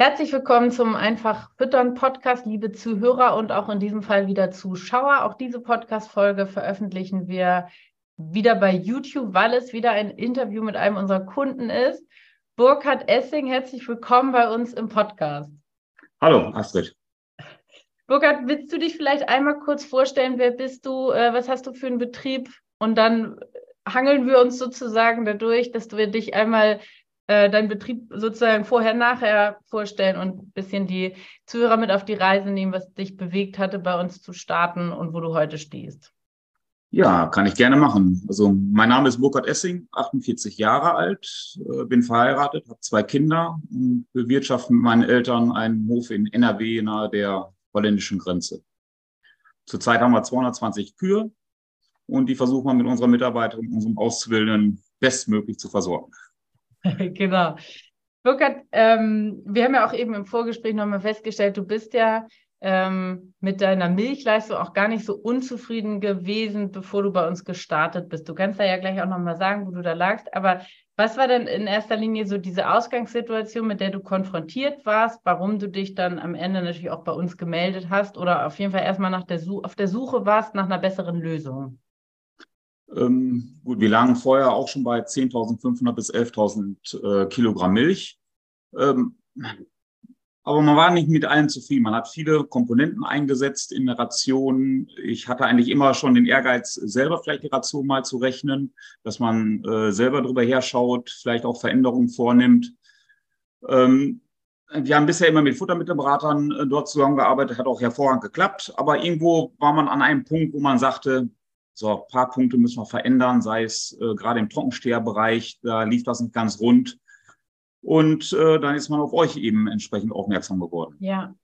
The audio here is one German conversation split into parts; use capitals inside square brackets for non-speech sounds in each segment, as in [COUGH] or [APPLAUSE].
Herzlich willkommen zum Einfach Füttern Podcast, liebe Zuhörer und auch in diesem Fall wieder Zuschauer. Auch diese Podcast-Folge veröffentlichen wir wieder bei YouTube, weil es wieder ein Interview mit einem unserer Kunden ist. Burkhard Essing, herzlich willkommen bei uns im Podcast. Hallo, Astrid. Burkhard, willst du dich vielleicht einmal kurz vorstellen? Wer bist du? Äh, was hast du für einen Betrieb? Und dann hangeln wir uns sozusagen dadurch, dass wir dich einmal äh, deinen Betrieb sozusagen vorher, nachher vorstellen und ein bisschen die Zuhörer mit auf die Reise nehmen, was dich bewegt hatte, bei uns zu starten und wo du heute stehst. Ja, kann ich gerne machen. Also mein Name ist Burkhard Essing, 48 Jahre alt, äh, bin verheiratet, habe zwei Kinder und bewirtschafte mit meinen Eltern einen Hof in NRW nahe der holländischen Grenze. Zurzeit haben wir 220 Kühe und die versuchen wir mit unserer Mitarbeiterin unserem Auszubildenden bestmöglich zu versorgen. [LAUGHS] genau. Burkhard, ähm, wir haben ja auch eben im Vorgespräch nochmal festgestellt, du bist ja ähm, mit deiner Milchleistung auch gar nicht so unzufrieden gewesen, bevor du bei uns gestartet bist. Du kannst da ja gleich auch nochmal sagen, wo du da lagst. Aber was war denn in erster Linie so diese Ausgangssituation, mit der du konfrontiert warst, warum du dich dann am Ende natürlich auch bei uns gemeldet hast oder auf jeden Fall erstmal nach der auf der Suche warst nach einer besseren Lösung? Ähm, gut, wir lagen vorher auch schon bei 10.500 bis 11.000 äh, Kilogramm Milch. Ähm, aber man war nicht mit allen zufrieden. Man hat viele Komponenten eingesetzt in der Ration. Ich hatte eigentlich immer schon den Ehrgeiz, selber vielleicht die Ration mal zu rechnen, dass man äh, selber drüber herschaut, vielleicht auch Veränderungen vornimmt. Ähm, wir haben bisher immer mit Futtermittelberatern äh, dort zusammengearbeitet, hat auch hervorragend geklappt. Aber irgendwo war man an einem Punkt, wo man sagte, so, ein paar Punkte müssen wir verändern, sei es äh, gerade im Trockensteherbereich, da lief das nicht ganz rund. Und äh, dann ist man auf euch eben entsprechend aufmerksam geworden. Ja,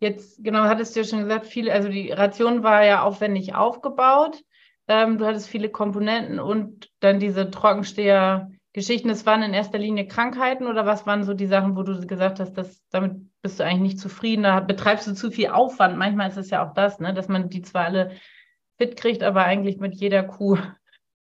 jetzt genau, hattest du ja schon gesagt, viele, also die Ration war ja aufwendig aufgebaut. Ähm, du hattest viele Komponenten und dann diese Trockensteher-Geschichten. Das waren in erster Linie Krankheiten oder was waren so die Sachen, wo du gesagt hast, dass damit bist du eigentlich nicht zufrieden? Da betreibst du zu viel Aufwand. Manchmal ist es ja auch das, ne, dass man die zwar alle fit kriegt, aber eigentlich mit jeder Kuh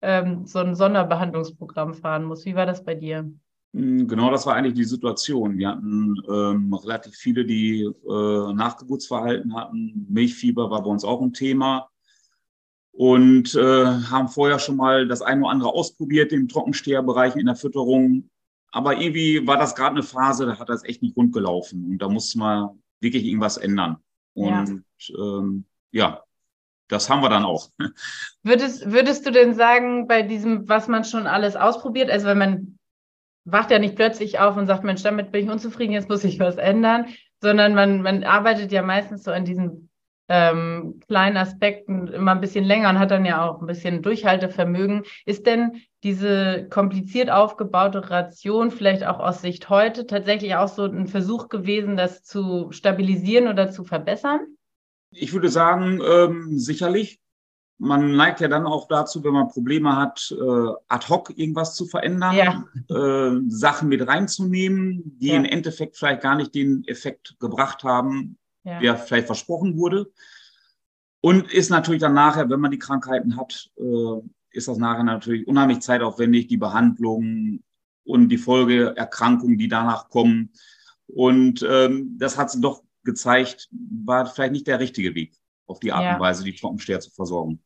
ähm, so ein Sonderbehandlungsprogramm fahren muss. Wie war das bei dir? Hm, genau, das war eigentlich die Situation. Wir hatten ähm, relativ viele, die äh, Nachgeburtsverhalten hatten. Milchfieber war bei uns auch ein Thema. Und äh, haben vorher schon mal das eine oder andere ausprobiert im Trockensteherbereich in der Fütterung. Aber irgendwie war das gerade eine Phase, da hat das echt nicht rund gelaufen. Und da musste man wirklich irgendwas ändern. Und ja, ähm, ja das haben wir dann auch. Würdest, würdest du denn sagen, bei diesem, was man schon alles ausprobiert, also wenn man wacht ja nicht plötzlich auf und sagt, Mensch, damit bin ich unzufrieden, jetzt muss ich was ändern, sondern man, man arbeitet ja meistens so an diesen ähm, kleinen Aspekten immer ein bisschen länger und hat dann ja auch ein bisschen Durchhaltevermögen. Ist denn diese kompliziert aufgebaute Ration vielleicht auch aus Sicht heute tatsächlich auch so ein Versuch gewesen, das zu stabilisieren oder zu verbessern? Ich würde sagen, ähm, sicherlich. Man neigt ja dann auch dazu, wenn man Probleme hat, äh, ad hoc irgendwas zu verändern, ja. äh, Sachen mit reinzunehmen, die ja. im Endeffekt vielleicht gar nicht den Effekt gebracht haben, ja. der vielleicht versprochen wurde. Und ist natürlich dann nachher, wenn man die Krankheiten hat, äh, ist das nachher natürlich unheimlich zeitaufwendig, die Behandlung und die Folgeerkrankungen, die danach kommen. Und ähm, das hat sich doch gezeigt, war vielleicht nicht der richtige Weg, auf die Art ja. und Weise die Trockensteher zu versorgen.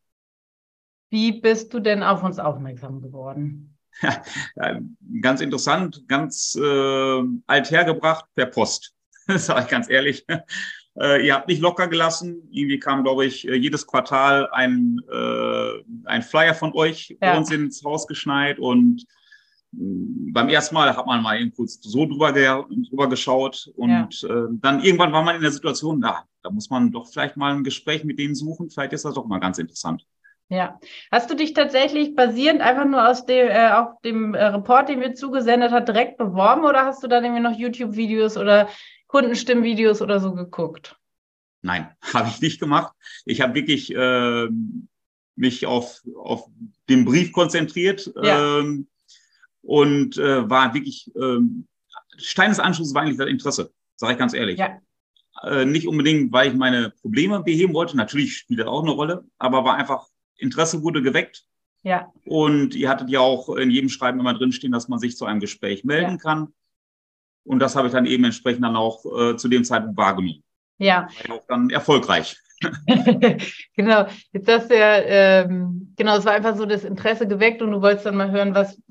Wie bist du denn auf uns aufmerksam geworden? Ja, ganz interessant, ganz äh, alt hergebracht per Post, [LAUGHS] sage ich ganz ehrlich. Äh, ihr habt nicht locker gelassen. Irgendwie kam, glaube ich, äh, jedes Quartal ein, äh, ein Flyer von euch ja. bei uns ins Haus geschneit und beim ersten Mal hat man mal eben kurz so drüber, drüber geschaut und ja. äh, dann irgendwann war man in der Situation, da, da muss man doch vielleicht mal ein Gespräch mit denen suchen. Vielleicht ist das doch mal ganz interessant. Ja. Hast du dich tatsächlich basierend einfach nur aus dem, äh, auf dem äh, Report, den wir zugesendet hat, direkt beworben oder hast du dann irgendwie noch YouTube-Videos oder Kundenstimmvideos oder so geguckt? Nein, [LAUGHS] habe ich nicht gemacht. Ich habe wirklich äh, mich auf, auf den Brief konzentriert ja. ähm, und äh, war wirklich, ähm, Stein des Anschlusses war eigentlich das Interesse, sage ich ganz ehrlich. Ja. Äh, nicht unbedingt, weil ich meine Probleme beheben wollte, natürlich spielt das auch eine Rolle, aber war einfach Interesse wurde geweckt. Ja. Und ihr hattet ja auch in jedem Schreiben immer drinstehen, dass man sich zu einem Gespräch melden ja. kann. Und das habe ich dann eben entsprechend dann auch äh, zu dem Zeitpunkt wahrgenommen. Ja. War auch dann erfolgreich. [LAUGHS] [LAUGHS] genau, jetzt hast du ja, ähm, genau, es war einfach so das Interesse geweckt und du wolltest dann mal hören, was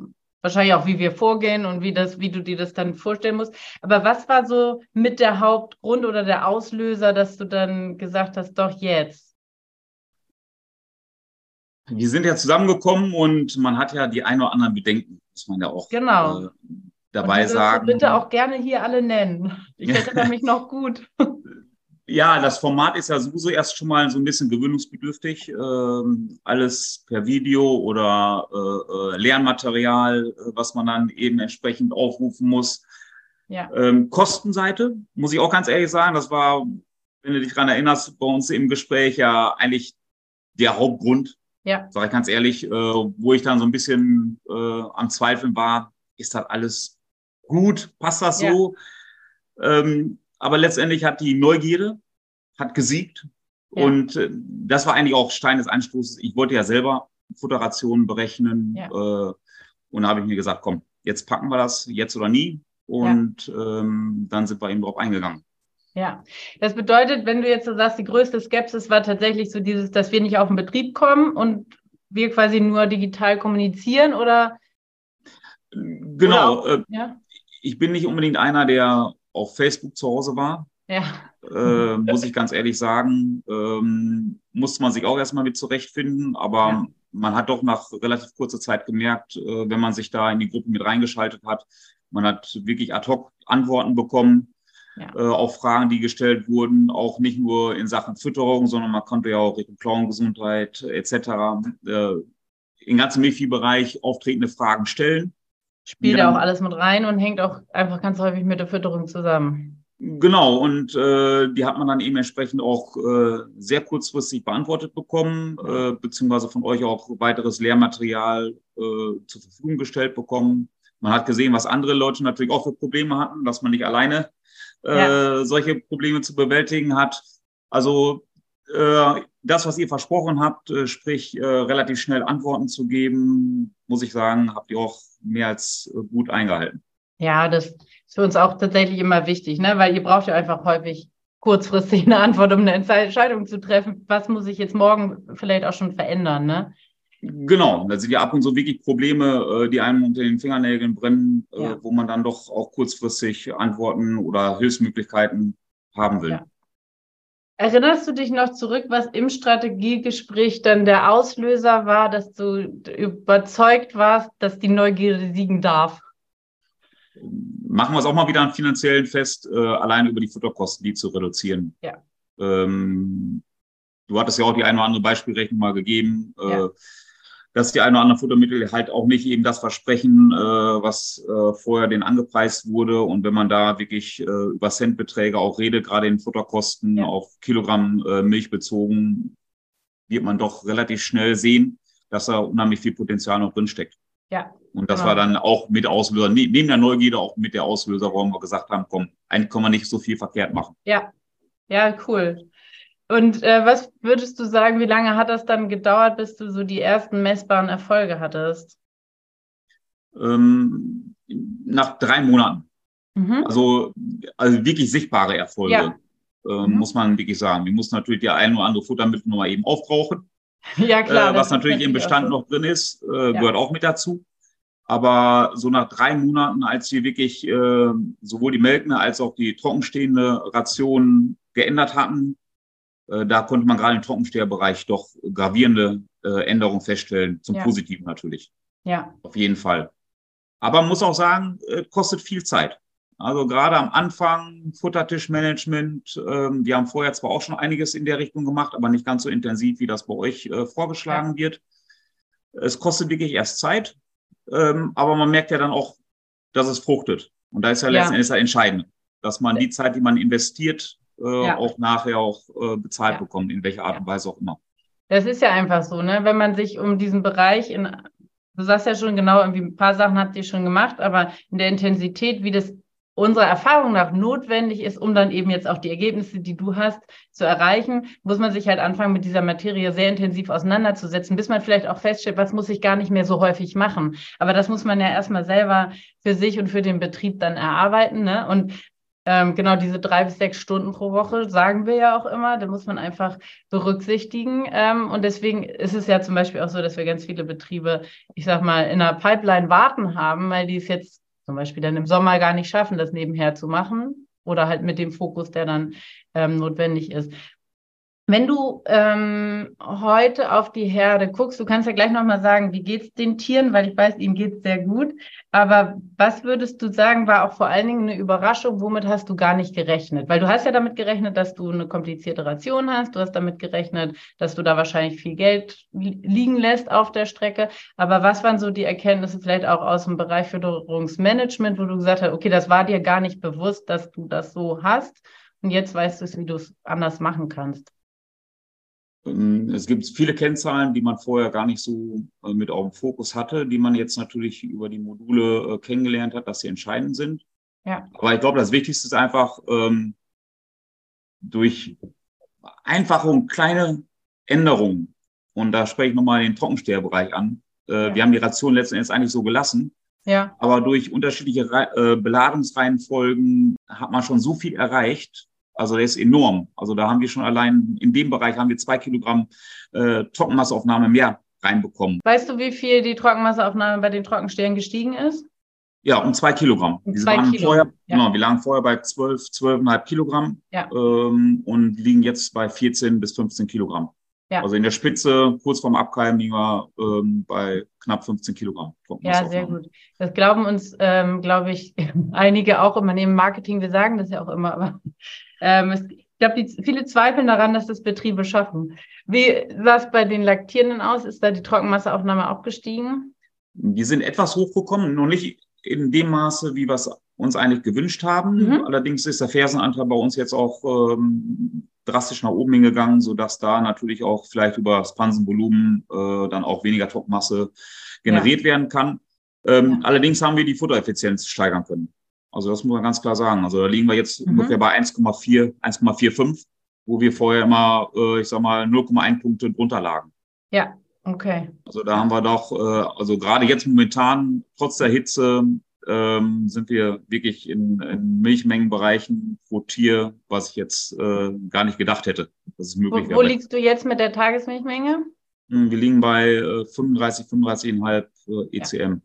wahrscheinlich auch, wie wir vorgehen und wie das, wie du dir das dann vorstellen musst. Aber was war so mit der Hauptgrund oder der Auslöser, dass du dann gesagt hast, doch jetzt? wir sind ja zusammengekommen und man hat ja die ein oder anderen Bedenken, muss man ja auch genau. äh, dabei sagen. Bitte auch gerne hier alle nennen. Ich [LAUGHS] erinnere mich noch gut. Ja, das Format ist ja sowieso erst schon mal so ein bisschen gewöhnungsbedürftig. Ähm, alles per Video oder äh, äh Lernmaterial, äh, was man dann eben entsprechend aufrufen muss. Ja. Ähm, Kostenseite, muss ich auch ganz ehrlich sagen, das war, wenn du dich daran erinnerst, bei uns im Gespräch ja eigentlich der Hauptgrund, ja. Sag ich ganz ehrlich, äh, wo ich dann so ein bisschen äh, am Zweifeln war, ist das alles gut? Passt das so? Ja. Ähm, aber letztendlich hat die Neugierde hat gesiegt. Ja. Und äh, das war eigentlich auch Stein des Anstoßes. Ich wollte ja selber Futurationen berechnen. Ja. Äh, und da habe ich mir gesagt, komm, jetzt packen wir das, jetzt oder nie. Und ähm, dann sind wir eben drauf eingegangen. Ja, das bedeutet, wenn du jetzt so sagst, die größte Skepsis war tatsächlich so dieses, dass wir nicht auf den Betrieb kommen und wir quasi nur digital kommunizieren oder? Genau. Oder auch, äh, ja? Ich bin nicht unbedingt einer, der auf Facebook zu Hause war. Ja. Äh, muss ich ganz ehrlich sagen. Ähm, musste man sich auch erstmal mit zurechtfinden, aber ja. man hat doch nach relativ kurzer Zeit gemerkt, äh, wenn man sich da in die Gruppe mit reingeschaltet hat, man hat wirklich ad hoc Antworten bekommen ja. äh, auf Fragen, die gestellt wurden, auch nicht nur in Sachen Fütterung, sondern man konnte ja auch Richtung Klauengesundheit etc. Äh, im ganzen Milchviehbereich auftretende Fragen stellen. Spielt ja auch alles mit rein und hängt auch einfach ganz häufig mit der Fütterung zusammen. Genau, und äh, die hat man dann eben entsprechend auch äh, sehr kurzfristig beantwortet bekommen, äh, beziehungsweise von euch auch weiteres Lehrmaterial äh, zur Verfügung gestellt bekommen. Man hat gesehen, was andere Leute natürlich auch für Probleme hatten, dass man nicht alleine ja. Äh, solche Probleme zu bewältigen hat. Also äh, das, was ihr versprochen habt, sprich relativ schnell Antworten zu geben, muss ich sagen, habt ihr auch mehr als äh, gut eingehalten. Ja, das ist für uns auch tatsächlich immer wichtig, ne? weil ihr braucht ja einfach häufig kurzfristig eine Antwort, um eine Entscheidung zu treffen. Was muss ich jetzt morgen vielleicht auch schon verändern? Ne? Genau, da sind ja ab und zu wirklich Probleme, äh, die einem unter den Fingernägeln brennen, äh, ja. wo man dann doch auch kurzfristig Antworten oder Hilfsmöglichkeiten haben will. Ja. Erinnerst du dich noch zurück, was im Strategiegespräch dann der Auslöser war, dass du überzeugt warst, dass die Neugierde siegen darf? Machen wir es auch mal wieder an finanziellen fest, äh, allein über die Futterkosten, die zu reduzieren. Ja. Ähm, du hattest ja auch die eine oder andere Beispielrechnung mal gegeben. Äh, ja dass die ein oder anderen Futtermittel halt auch nicht eben das versprechen, äh, was äh, vorher den angepreist wurde. Und wenn man da wirklich äh, über Centbeträge auch redet, gerade in Futterkosten auf Kilogramm äh, Milch bezogen, wird man doch relativ schnell sehen, dass da unheimlich viel Potenzial noch drinsteckt. Ja. Und das genau. war dann auch mit Auslöser, ne, neben der Neugierde auch mit der Auslöser, warum wir gesagt haben, komm, eigentlich kann man nicht so viel verkehrt machen. Ja, ja, cool. Und äh, was würdest du sagen, wie lange hat das dann gedauert, bis du so die ersten messbaren Erfolge hattest? Ähm, nach drei Monaten. Mhm. Also, also wirklich sichtbare Erfolge, ja. äh, mhm. muss man wirklich sagen. Wir mussten natürlich die ein oder andere Futtermittelnummer eben aufbrauchen. [LAUGHS] Ja, klar. Äh, was natürlich im Bestand noch drin ist, äh, ja. gehört auch mit dazu. Aber so nach drei Monaten, als wir wirklich äh, sowohl die Melkende als auch die trockenstehende Ration geändert hatten. Äh, da konnte man gerade im Trockensteherbereich doch gravierende äh, Änderungen feststellen, zum Ja. Positiven natürlich. Ja, Auf jeden Fall. Aber man muss auch sagen, äh, kostet viel Zeit. Also gerade am Anfang Futtertischmanagement. Ähm, wir haben vorher zwar auch schon einiges in der Richtung gemacht, aber nicht ganz so intensiv, wie das bei euch vorgeschlagen wird. Es kostet wirklich erst Zeit, ähm, aber man merkt ja dann auch, dass es fruchtet. Und da ist ja, Ja. letzten Endes das Entscheidende, dass man die Zeit, die man investiert, äh, Ja. auch nachher auch äh, bezahlt Ja. bekommt, in welcher Art und Weise auch immer. das ist ja einfach so, ne? Wenn man sich um diesen Bereich in, du sagst ja schon genau, irgendwie ein paar Sachen habt ihr schon gemacht, aber in der Intensität, wie das unserer Erfahrung nach notwendig ist, um dann eben jetzt auch die Ergebnisse, die du hast, zu erreichen, muss man sich halt anfangen, mit dieser Materie sehr intensiv auseinanderzusetzen, bis man vielleicht auch feststellt, was muss ich gar nicht mehr so häufig machen. Aber das muss man ja erstmal selber für sich und für den Betrieb dann erarbeiten. Ne? Und ähm, genau diese drei bis sechs Stunden pro Woche sagen wir ja auch immer, da muss man einfach berücksichtigen. Ähm, und deswegen ist es ja zum Beispiel auch so, dass wir ganz viele Betriebe, ich sag mal, in der Pipeline warten haben, weil die es jetzt zum Beispiel dann im Sommer gar nicht schaffen, das nebenher zu machen oder halt mit dem Fokus, der dann ähm, notwendig ist. Wenn du ähm, heute auf die Herde guckst, du kannst ja gleich nochmal sagen, wie geht's den Tieren, weil ich weiß, ihnen geht's sehr gut. Aber was würdest du sagen, war auch vor allen Dingen eine Überraschung, womit hast du gar nicht gerechnet? Weil du hast ja damit gerechnet, dass du eine komplizierte Ration hast, du hast damit gerechnet, dass du da wahrscheinlich viel Geld li liegen lässt auf der Strecke. Aber was waren so die Erkenntnisse vielleicht auch aus dem Bereich Fütterungsmanagement, wo du gesagt hast, okay, das war dir gar nicht bewusst, dass du das so hast und jetzt weißt du es, wie du es anders machen kannst? Ähm, Es gibt viele Kennzahlen, die man vorher gar nicht so äh, mit auf dem Fokus hatte, die man jetzt natürlich über die Module äh, kennengelernt hat, dass sie entscheidend sind. Ja. Aber ich glaube, das Wichtigste ist einfach ähm, durch einfache und kleine Änderungen, und da spreche ich nochmal den Trockensteherbereich an. Äh, Ja. Wir haben die Ration letzten Endes eigentlich so gelassen, Ja, aber durch unterschiedliche Rei- Beladungsreihenfolgen hat man schon so viel erreicht. Also der ist enorm. Also da haben wir schon allein in dem Bereich haben wir zwei Kilogramm äh, Trockenmasseaufnahme mehr reinbekommen. Weißt du, wie viel die Trockenmasseaufnahme bei den Trockenstehen gestiegen ist? Ja, um zwei Kilogramm. Um Wir zwei waren Kilo, vorher, ja. genau, wir lagen vorher bei zwölf, zwölfeinhalb Kilogramm Ja. ähm, und liegen jetzt bei 14 bis 15 Kilogramm. Ja. Also in der Spitze, kurz vorm Abkeimen, liegen wir ähm, bei knapp 15 Kilogramm. Ja, sehr gut. Das glauben uns, ähm, glaube ich, [LAUGHS] einige auch immer neben Marketing. Wir sagen das ja auch immer, aber ähm, es, ich glaube, viele zweifeln daran, dass das Betriebe schaffen. Wie sah es bei den Laktierenden aus? Ist da die Trockenmasseaufnahme auch gestiegen? Die sind etwas hochgekommen, noch nicht in dem Maße, wie wir es uns eigentlich gewünscht haben. Mhm. Allerdings ist der Fersenanteil bei uns jetzt auch ähm, drastisch nach oben hingegangen, sodass da natürlich auch vielleicht über das Pansenvolumen äh, dann auch weniger Trockenmasse generiert werden kann. Ähm, Ja. Allerdings haben wir die Futtereffizienz steigern können. Also das muss man ganz klar sagen. Also da liegen wir jetzt Mhm. ungefähr bei 1,4, 1,45, wo wir vorher immer, äh, ich sag mal, 0,1 Punkte drunter lagen. Ja, okay. Also da haben wir doch, äh, also gerade jetzt momentan, trotz der Hitze, ähm, sind wir wirklich in, in Milchmengenbereichen pro Tier, was ich jetzt äh, gar nicht gedacht hätte, dass es Wo, möglich wo wäre. liegst du jetzt mit der Tagesmilchmenge? Hm, Wir liegen bei äh, 35, 35,5 äh, ECM.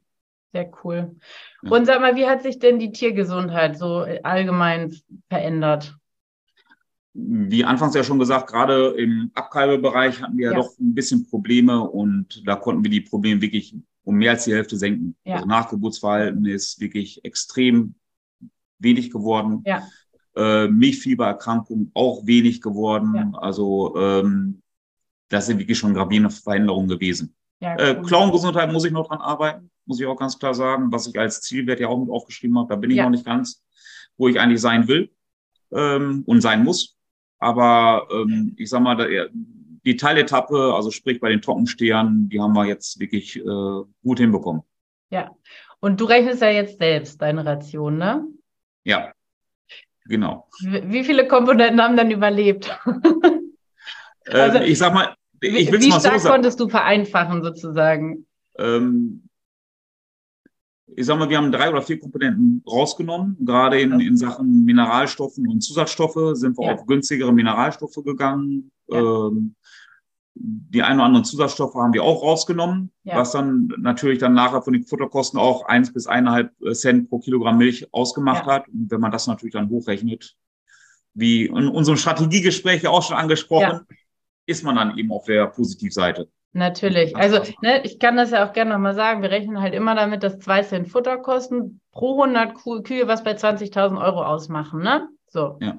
Sehr cool. Ja. Und sag mal, wie hat sich denn die Tiergesundheit so allgemein verändert? Wie anfangs ja schon gesagt, gerade im Abkalbebereich hatten wir ja, Ja. doch ein bisschen Probleme und da konnten wir die Probleme wirklich um mehr als die Hälfte senken. Ja. Also Nachgeburtsverhalten ist wirklich extrem wenig geworden. Ja. Äh, Milchfiebererkrankung auch wenig geworden. Ja. Also ähm, das sind wirklich schon gravierende Veränderungen gewesen. Ja, Äh, cool. Klauengesundheit muss ich noch dran arbeiten, muss ich auch ganz klar sagen, was ich als Zielwert ja auch mit aufgeschrieben habe. Da bin ich Ja. noch nicht ganz, wo ich eigentlich sein will ähm, und sein muss. Aber ähm, ich sag mal, da, die Teiletappe, also sprich bei den Trockenstehern, die haben wir jetzt wirklich äh, gut hinbekommen. Ja. Und du rechnest ja jetzt selbst deine Ration, ne? Ja, genau. Wie viele Komponenten haben dann überlebt? [LAUGHS] Also, ähm, ich sag mal, ich Wie mal so stark sagen. konntest du vereinfachen sozusagen? Ähm, ich sag mal, wir haben drei oder vier Komponenten rausgenommen. Gerade in, in Sachen Mineralstoffen und Zusatzstoffe sind wir Ja. auf günstigere Mineralstoffe gegangen. Ja. Ähm, die ein oder anderen Zusatzstoffe haben wir auch rausgenommen, Ja. was dann natürlich dann nachher von den Futterkosten auch eins bis eineinhalb Cent pro Kilogramm Milch ausgemacht Ja. hat. Und wenn man das natürlich dann hochrechnet, wie in unserem Strategiegespräch ja auch schon angesprochen, ja. Ist man dann eben auf der Positivseite. Natürlich. Also ne, ich kann das ja auch gerne nochmal sagen. Wir rechnen halt immer damit, dass zwei Cent Futterkosten pro 100 Kühe was bei 20.000 Euro ausmachen. Ne? So. Ja.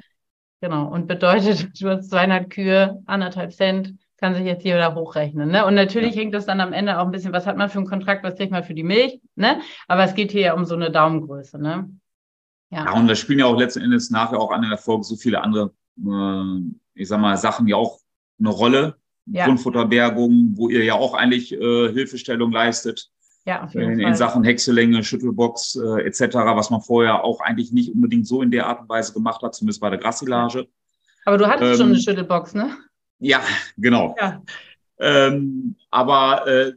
Genau. Und bedeutet, [LAUGHS] du hast 200 Kühe, anderthalb Cent, kann sich jetzt hier wieder hochrechnen. Ne? Und natürlich ja. hängt das dann am Ende auch ein bisschen, was hat man für einen Kontrakt, was kriegt man für die Milch. Ne? Aber es geht hier ja um so eine Daumengröße. Ne? Ja. ja, und da spielen ja auch letzten Endes nachher auch an der Folge so viele andere, äh, ich sag mal, Sachen ja auch eine Rolle. Ja. Grundfutterbergung, wo ihr ja auch eigentlich äh, Hilfestellung leistet. Ja, auf jeden in, Fall. in Sachen Häckselänge, Schüttelbox äh, etc., was man vorher auch eigentlich nicht unbedingt so in der Art und Weise gemacht hat, zumindest bei der Grassilage. Aber du hattest ähm, schon eine Schüttelbox, ne? Ja, genau. Ja. Ähm, aber äh,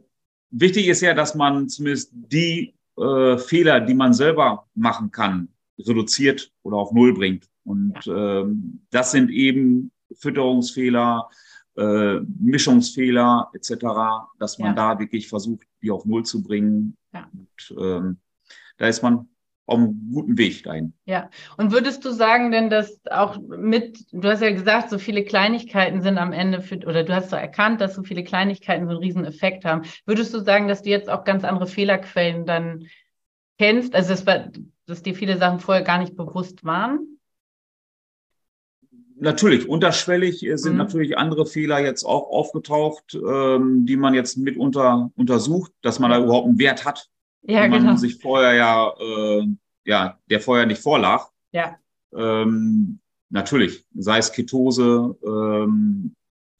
wichtig ist ja, dass man zumindest die äh, Fehler, die man selber machen kann, reduziert oder auf Null bringt. Und ja. ähm, das sind eben Fütterungsfehler, äh, Mischungsfehler etc., dass man ja. da wirklich versucht, die auf Null zu bringen. Ja. Und ähm, da ist man auf einem guten Weg dahin. Ja, und würdest du sagen denn, dass auch mit, du hast ja gesagt, so viele Kleinigkeiten sind am Ende für, oder du hast so erkannt, dass so viele Kleinigkeiten so einen riesen Effekt haben. Würdest du sagen, dass du jetzt auch ganz andere Fehlerquellen dann kennst? Also, das dass dir viele Sachen vorher gar nicht bewusst waren? Natürlich, unterschwellig äh, sind mhm. natürlich andere Fehler jetzt auch aufgetaucht, ähm, die man jetzt mitunter untersucht, dass man da überhaupt einen Wert hat, ja, man genau. sich vorher ja, äh, ja, der vorher nicht vorlag. Ja. Ähm, natürlich, sei es Ketose, ähm,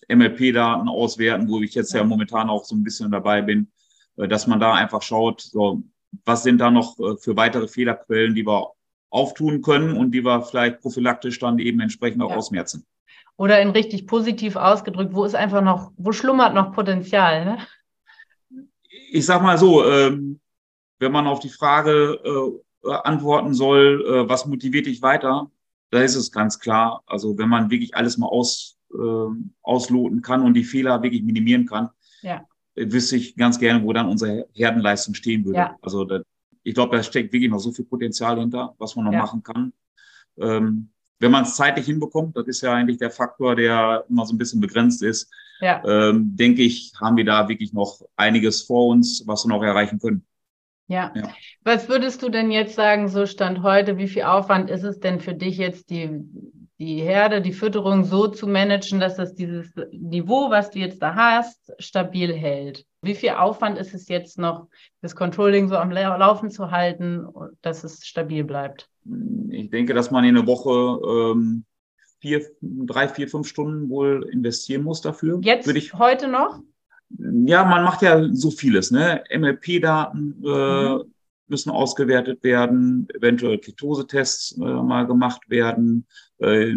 MLP-Daten auswerten, wo ich jetzt ja. ja momentan auch so ein bisschen dabei bin, äh, dass man da einfach schaut, so, was sind da noch äh, für weitere Fehlerquellen, die wir auftun können und die wir vielleicht prophylaktisch dann eben entsprechend auch ja. ausmerzen. Oder in richtig positiv ausgedrückt, wo ist einfach noch, wo schlummert noch Potenzial? Ne? Ich sag mal so, ähm, wenn man auf die Frage äh, antworten soll, äh, was motiviert dich weiter, da ist es ganz klar. Also wenn man wirklich alles mal aus, äh, ausloten kann und die Fehler wirklich minimieren kann, ja. wüsste ich ganz gerne, wo dann unsere Herdenleistung stehen würde. Ja. Also da, ich glaube, da steckt wirklich noch so viel Potenzial hinter, was man noch ja. machen kann. Ähm, wenn man es zeitlich hinbekommt, das ist ja eigentlich der Faktor, der immer so ein bisschen begrenzt ist, ja. ähm, denke ich, haben wir da wirklich noch einiges vor uns, was wir noch erreichen können. Ja. ja. Was würdest du denn jetzt sagen, so Stand heute, wie viel Aufwand ist es denn für dich jetzt, die, die Herde, die Fütterung so zu managen, dass das dieses Niveau, was du jetzt da hast, stabil hält? Wie viel Aufwand ist es jetzt noch, das Controlling so am Laufen zu halten, dass es stabil bleibt? Ich denke, dass man in der Woche ähm, vier, drei, vier, fünf Stunden wohl investieren muss dafür. Jetzt ich, heute noch? Ja, man macht ja so vieles. Ne? MLP-Daten äh, mhm. müssen ausgewertet werden, eventuell Ketosetests äh, mal gemacht werden. Äh,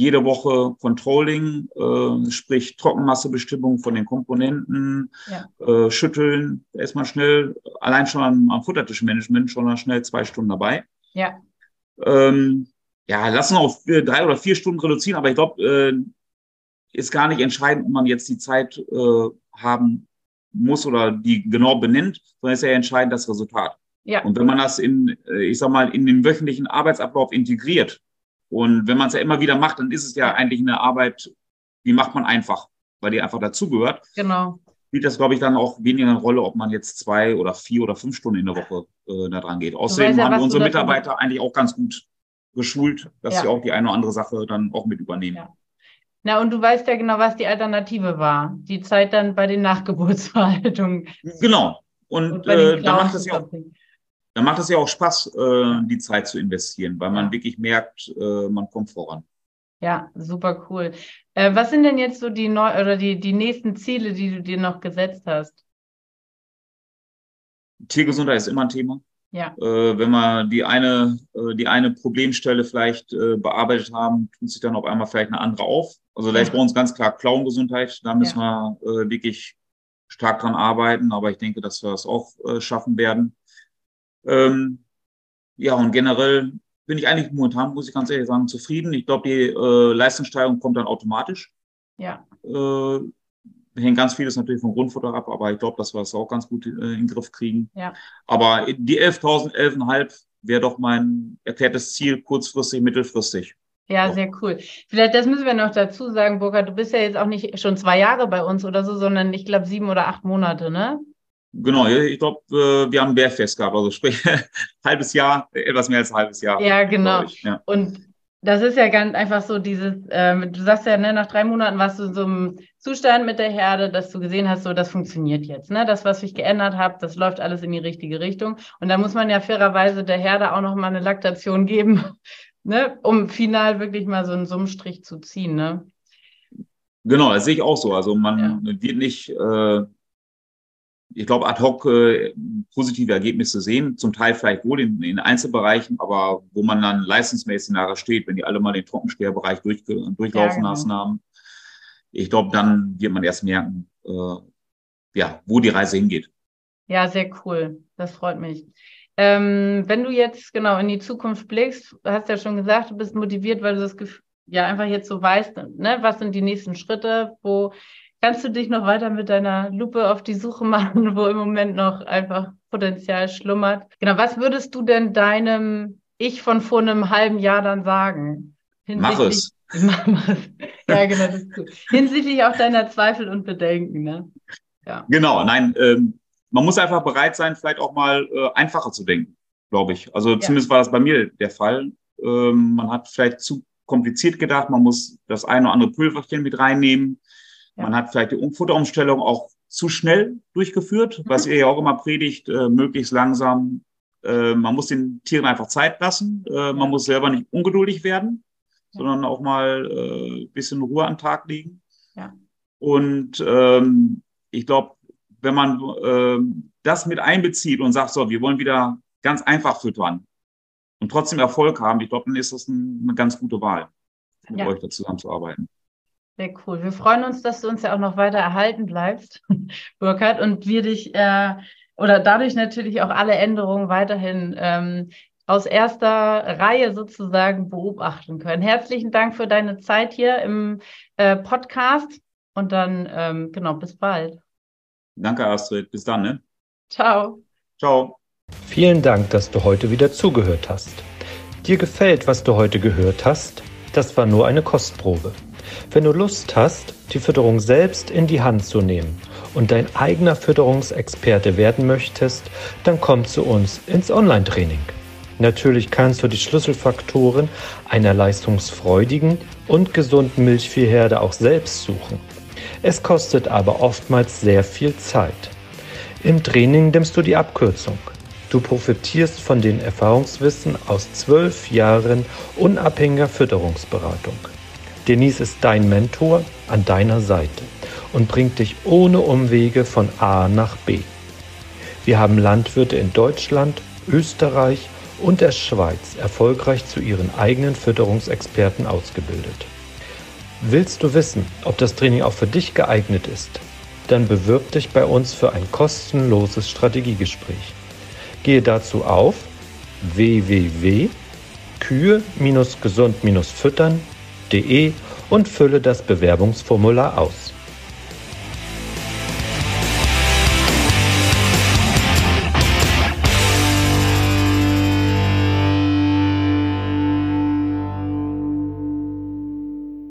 jede Woche Controlling, äh, sprich Trockenmassebestimmung von den Komponenten, ja. äh, schütteln, da ist man schnell, allein schon am, am Futtertischmanagement schon schnell zwei Stunden dabei. Ja. Ähm, ja, lassen wir auf drei oder vier Stunden reduzieren, aber ich glaube, äh, ist gar nicht entscheidend, ob man jetzt die Zeit äh, haben muss oder die genau benennt, sondern ist ja entscheidend das Resultat. Ja. Und wenn man das in, äh, ich sag mal, in den wöchentlichen Arbeitsablauf integriert, und wenn man es ja immer wieder macht, dann ist es ja eigentlich eine Arbeit, die macht man einfach, weil die einfach dazugehört. Genau. Spielt das, glaube ich, dann auch weniger eine Rolle, ob man jetzt zwei oder vier oder fünf Stunden in der Woche äh, da dran geht. Außerdem ja, haben wir unsere Mitarbeiter eigentlich auch ganz gut geschult, dass ja. sie auch die eine oder andere Sache dann auch mit übernehmen. Ja. Na, und du weißt ja genau, was die Alternative war. Die Zeit dann bei den Nachgeburtsverhaltungen. Genau. Und, und äh, da macht es ja auch, dann macht es ja auch Spaß, äh, die Zeit zu investieren, weil man wirklich merkt, äh, man kommt voran. Ja, super cool. Äh, was sind denn jetzt so die neu oder die, die nächsten Ziele, die du dir noch gesetzt hast? Tiergesundheit ist immer ein Thema. Ja. Äh, wenn wir die eine, äh, die eine Problemstelle vielleicht äh, bearbeitet haben, tut sich dann auf einmal vielleicht eine andere auf. Also da ist bei uns ganz klar Klauengesundheit. Da müssen ja. wir wirklich stark dran arbeiten, aber ich denke, dass wir das auch schaffen werden. Ähm, ja, und generell bin ich eigentlich momentan, muss ich ganz ehrlich sagen, zufrieden. Ich glaube, die äh, Leistungssteigerung kommt dann automatisch. Ja. Äh, hängt ganz vieles natürlich vom Grundfutter ab, aber ich glaube, dass wir es auch ganz gut äh, in den Griff kriegen. Ja. Aber die 11.000, 11.500 wäre doch mein erklärtes Ziel, kurzfristig, mittelfristig. Ja, so. sehr cool. Vielleicht, das müssen wir noch dazu sagen, Burkhard, du bist ja jetzt auch nicht schon zwei Jahre bei uns oder so, sondern ich glaube sieben oder acht Monate, ne? Genau, ich glaube, äh, wir haben Bärfest gehabt, also sprich, [LAUGHS] halbes Jahr, etwas mehr als ein halbes Jahr. Ja, genau. Ja. Und das ist ja ganz einfach so dieses, ähm, du sagst ja, ne, nach drei Monaten warst du in so einem Zustand mit der Herde, dass du gesehen hast, so, das funktioniert jetzt. Ne? Das, was ich geändert habe, das läuft alles in die richtige Richtung. Und da muss man ja fairerweise der Herde auch nochmal eine Laktation geben, [LAUGHS] ne? um final wirklich mal so einen Summstrich zu ziehen. Ne? Genau, das sehe ich auch so. Also man ja. wird nicht... Äh ich glaube, ad hoc äh, positive Ergebnisse sehen, zum Teil vielleicht wohl in, in Einzelbereichen, aber wo man dann leistungsmäßig nachher steht, wenn die alle mal den Trockensteherbereich durch, durchlaufen ja, genau. lassen haben, ich glaube, dann wird man erst merken, äh, ja, wo die Reise hingeht. Ja, sehr cool. Das freut mich. Ähm, wenn du jetzt genau in die Zukunft blickst, hast ja schon gesagt, du bist motiviert, weil du das Gefühl, ja einfach jetzt so weißt, ne, was sind die nächsten Schritte, wo Kannst du dich noch weiter mit deiner Lupe auf die Suche [LAUGHS] machen, wo im Moment noch einfach Potenzial schlummert? Genau, was würdest du denn deinem Ich von vor einem halben Jahr dann sagen? Mach es. [LAUGHS] Mach es. Ja, genau, das ist gut. Hinsichtlich auch deiner Zweifel und Bedenken, ne? Ja. Genau, nein, ähm, man muss einfach bereit sein, vielleicht auch mal äh, einfacher zu denken, glaube ich. Also ja. zumindest war das bei mir der Fall. Ähm, man hat vielleicht zu kompliziert gedacht, man muss das eine oder andere Pulverchen mit reinnehmen. Ja. Man hat vielleicht die Futterumstellung auch zu schnell durchgeführt, mhm. was ihr ja auch immer predigt, äh, möglichst langsam. Äh, man muss den Tieren einfach Zeit lassen. Äh, man muss selber nicht ungeduldig werden, ja. sondern auch mal ein äh, bisschen Ruhe an den Tag legen. Ja. Und ähm, ich glaube, wenn man ähm, das mit einbezieht und sagt, so, wir wollen wieder ganz einfach füttern und trotzdem Erfolg haben, ich glaube, dann ist das ein, eine ganz gute Wahl, mit euch da zusammenzuarbeiten. Sehr cool. Wir freuen uns, dass du uns ja auch noch weiter erhalten bleibst, [LAUGHS] Burkhard, und wir dich äh, oder dadurch natürlich auch alle Änderungen weiterhin ähm, aus erster Reihe sozusagen beobachten können. Herzlichen Dank für deine Zeit hier im äh, Podcast und dann, ähm, genau, bis bald. Danke, Astrid. Bis dann. Ne? Ciao. Ciao. Vielen Dank, dass du heute wieder zugehört hast. Dir gefällt, was du heute gehört hast? Das war nur eine Kostprobe. Wenn du Lust hast, die Fütterung selbst in die Hand zu nehmen und dein eigener Fütterungsexperte werden möchtest, dann komm zu uns ins Online-Training. Natürlich kannst du die Schlüsselfaktoren einer leistungsfreudigen und gesunden Milchviehherde auch selbst suchen. Es kostet aber oftmals sehr viel Zeit. Im Training nimmst du die Abkürzung. Du profitierst von den Erfahrungswissen aus zwölf Jahren unabhängiger Fütterungsberatung. Denise ist dein Mentor an deiner Seite und bringt dich ohne Umwege von A nach B. Wir haben Landwirte in Deutschland, Österreich und der Schweiz erfolgreich zu ihren eigenen Fütterungsexperten ausgebildet. Willst du wissen, ob das Training auch für dich geeignet ist? Dann bewirb dich bei uns für ein kostenloses Strategiegespräch. Gehe dazu auf www.kühe-gesund-füttern.de und fülle das Bewerbungsformular aus.